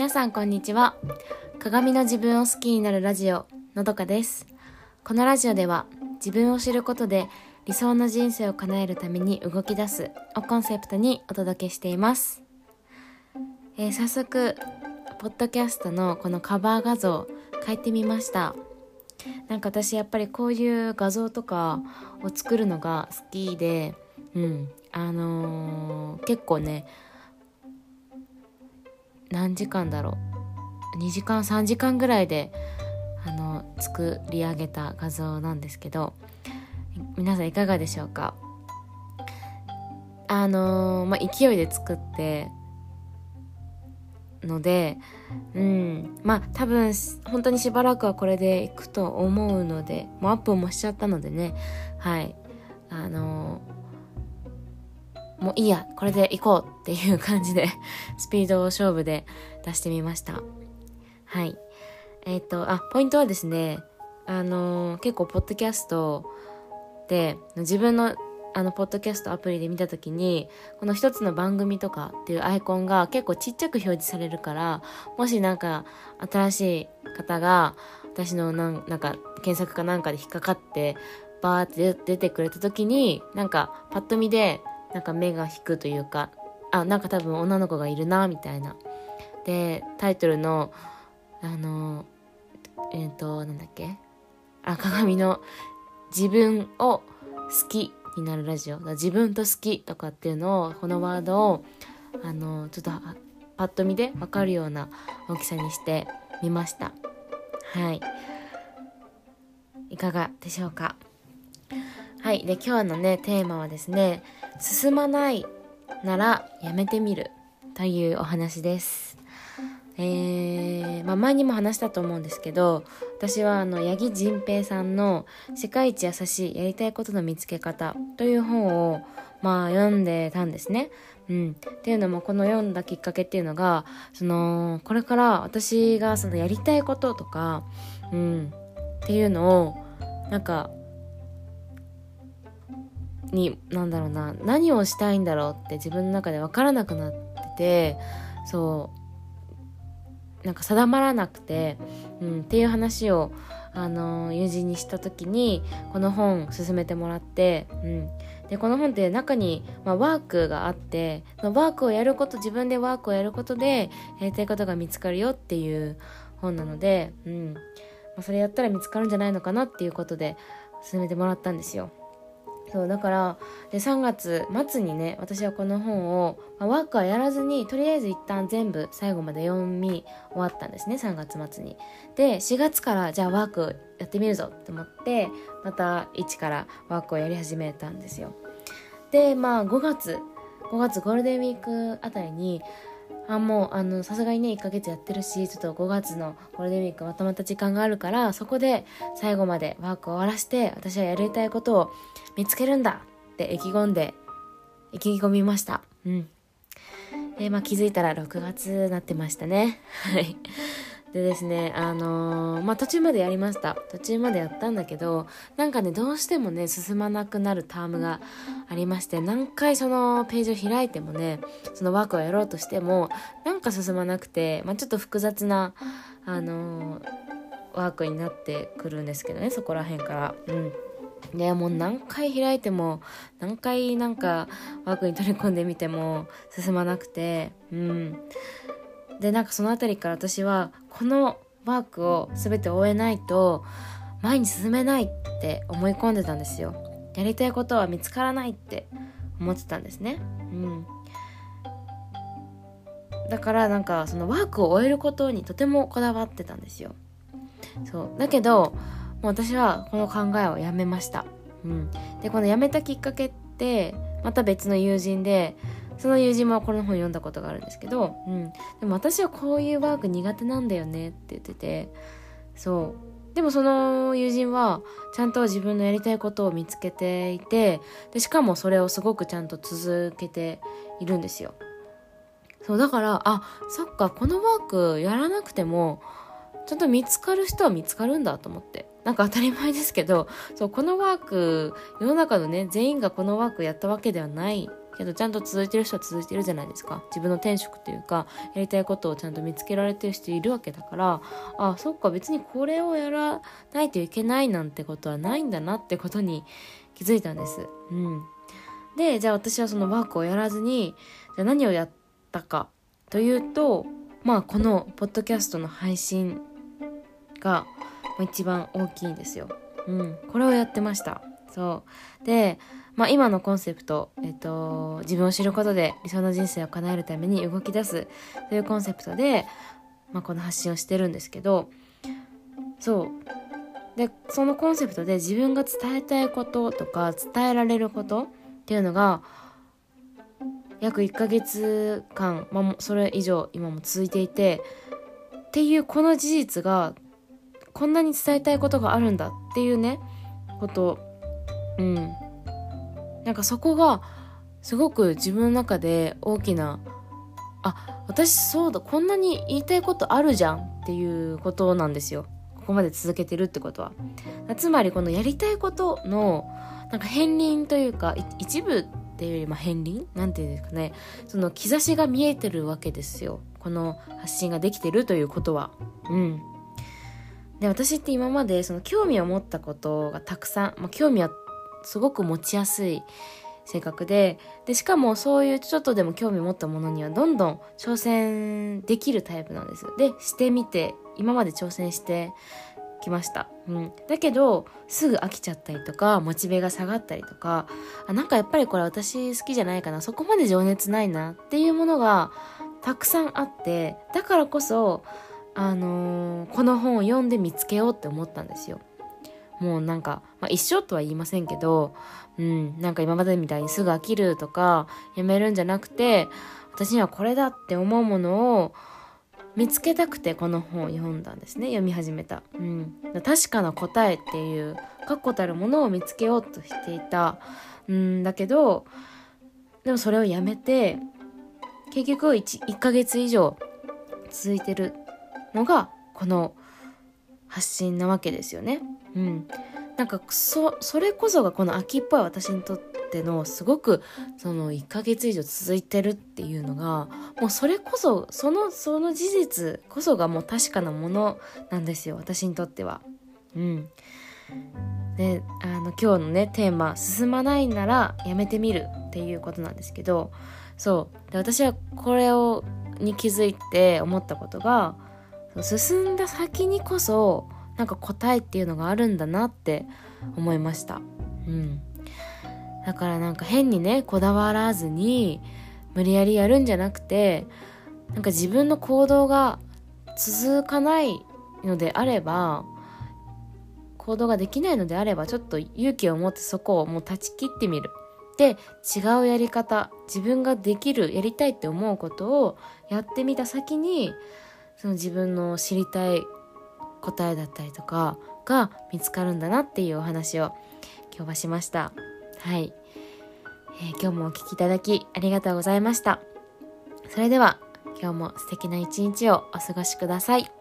皆さんこんにちは。鏡の自分を好きになるラジオのどかです。このラジオでは自分を知ることで理想の人生を叶えるために動き出すをコンセプトにお届けしています、えー早速ポッドキャストのこのカバー画像変えてみました。なんか私やっぱりこういう画像とかを作るのが好きでうんあのー結構ね何時間だろう？2時間3時間ぐらいであの作り上げた画像なんですけど皆さんいかがでしょうか？あのーまあ勢いで作ってのでうんまあ多分本当にしばらくはこれでいくと思うのでもうアップもしちゃったのでねはい。あのーもういいやこれで行こうっていう感じで スピード勝負で出してみました。はい。えっ、とあポイントはですねあのー結構ポッドキャストで自分のあのポッドキャストアプリで見た時にこの一つの番組とかっていうアイコンが結構ちっちゃく表示されるからもしなんか新しい方が私のなんなんか検索かなんかで引っかかってバーって出てくれた時になんかパッと見でなんか目が引くというかあなんか多分女の子がいるなみたいな。でタイトルのあのえっ、となんだっけ？あ鏡の自分を好きになるラジオ。自分と好きとかっていうのをこのワードをあのちょっとパッと見で分かるような大きさにしてみました。はい。いかがでしょうか？はい。で今日のねテーマはですね進まないならやめてみるというお話です。えーまあ、前にも話したと思うんですけど私はあの八木仁平さんの「世界一優しいやりたいことの見つけ方」という本を、まあ、読んでたんですね。うん、っていうのもこの読んだきっかけっていうのがそのこれから私がそのやりたいこととか、うん、っていうのをなんかになんだろうな何をしたいんだろうって自分の中で分からなくなっててそうなんか定まらなくて、うん、っていう話をあの友人にした時にこの本勧めてもらって、うん、でこの本って中に、まあ、ワークがあってそのワークをやること自分でワークをやることでやりたいことが見つかるよっていう本なので、うんまあ、それやったら見つかるんじゃないのかなっていうことで勧めてもらったんですよ。そうだからで3月末にね私はこの本を、まあ、ワークはやらずにとりあえず一旦全部最後まで読み終わったんですね3月末に。で4月からじゃあワークやってみるぞって思ってまた一からワークをやり始めたんですよ。でまあ5月5月ゴールデンウィークあたりにあもうあのさすがにね1ヶ月やってるしちょっと5月のゴールデンウィークまとまった時間があるからそこで最後までワークを終わらして私はやりたいことを見つけるんだって意気込んで意気込みました。うん。でまあ気づいたら6月なってましたね。はい。でですねあのーまあ途中までやりました。途中までやったんだけどなんかねどうしてもね進まなくなるタームがありまして何回そのページを開いてもねそのワークをやろうとしてもなんか進まなくて、まあ、ちょっと複雑なあのーワークになってくるんですけどねそこら辺から。うん。でもう何回開いても何回なんかワークに取り込んでみても進まなくてうん。でなんかその辺りから私はこのワークを全て終えないと前に進めないって思い込んでたんですよ。やりたいことは見つからないって思ってたんですね。うん。だからなんかそのワークを終えることにとてもこだわってたんですよ。そう。だけどもう私はこの考えをやめました、うん、でこのやめたきっかけってまた別の友人でその友人もこの本読んだことがあるんですけど、うん、でも私はこういうワーク苦手なんだよねって言っててそう。でもその友人はちゃんと自分のやりたいことを見つけていてでしかもそれをすごくちゃんと続けているんですよ。そうだからあそっかこのワークやらなくてもちゃんと見つかる人は見つかるんだと思って。なんか当たり前ですけどそうこのワーク世の中のね全員がこのワークやったわけではないけどちゃんと続いてる人は続いてるじゃないですか自分の転職というかやりたいことをちゃんと見つけられてる人いるわけだからあそっか別にこれをやらないといけないなんてことはないんだなってことに気づいたんです。うん、でじゃあ私はそのワークをやらずにじゃあ何をやったかというとまあこのポッドキャストの配信が一番大きいんですよ。うん、これをやってました。そう。で、まあ今のコンセプト、えっと、自分を知ることで理想の人生を叶えるために動き出すというコンセプトで、まあこの発信をしてるんですけど、そう。で、そのコンセプトで自分が伝えたいこととか伝えられることっていうのが、約1ヶ月間、まあ、それ以上今も続いていてっていうこの事実がこんなに伝えたいことがあるんだっていうねことうん。なんかそこがすごく自分の中で大きなあ私そうだこんなに言いたいことあるじゃんっていうことなんですよ。ここまで続けてるってことは。つまりこのやりたいことのなんか片鱗というか一部っていうよりま片鱗？なんていうんですかね。その兆しが見えてるわけですよ。この発信ができてるということは。うん。で私って今までその興味を持ったことがたくさん、まあ、興味はすごく持ちやすい性格ででしかもそういうちょっとでも興味持ったものにはどんどん挑戦できるタイプなんですでしてみて今まで挑戦してきました、うん、だけどすぐ飽きちゃったりとかモチベが下がったりとかあなんかやっぱりこれ私好きじゃないかなそこまで情熱ないなっていうものがたくさんあってだからこそあのー、この本を読んで見つけようって思ったんですよ。もうなんか、まあ、一生とは言いませんけど、うん、なんか今までみたいにすぐ飽きるとかやめるんじゃなくて私にはこれだって思うものを見つけたくてこの本を読んだんですね読み始めた、うん、確かな答えっていう確固たるものを見つけようとしていた。うんだけどでもそれをやめて結局 1, 1ヶ月以上続いてるのがこの発信なわけですよね。うん、なんかそそれこそがこの秋っぽい私にとってのすごくその1ヶ月以上続いてるっていうのがもうそれこそそのその事実こそがもう確かなものなんですよ私にとっては。うん、であの今日のねテーマ「進まないならやめてみる」っていうことなんですけどそう。で私はこれをに気づいて思ったことが進んだ先にこそなんか答えっていうのがあるんだなって思いました。うん。だからなんか変にね、こだわらずに無理やりやるんじゃなくて、なんか自分の行動が続かないのであれば、行動ができないのであれば、ちょっと勇気を持ってそこをもう断ち切ってみる。で、違うやり方、自分ができる、やりたいって思うことをやってみた先に、その自分の知りたい答えだったりとかが見つかるんだなっていうお話を今日はしました。はい、えー、今日もお聴きいただきありがとうございました。それでは今日も素敵な一日をお過ごしください。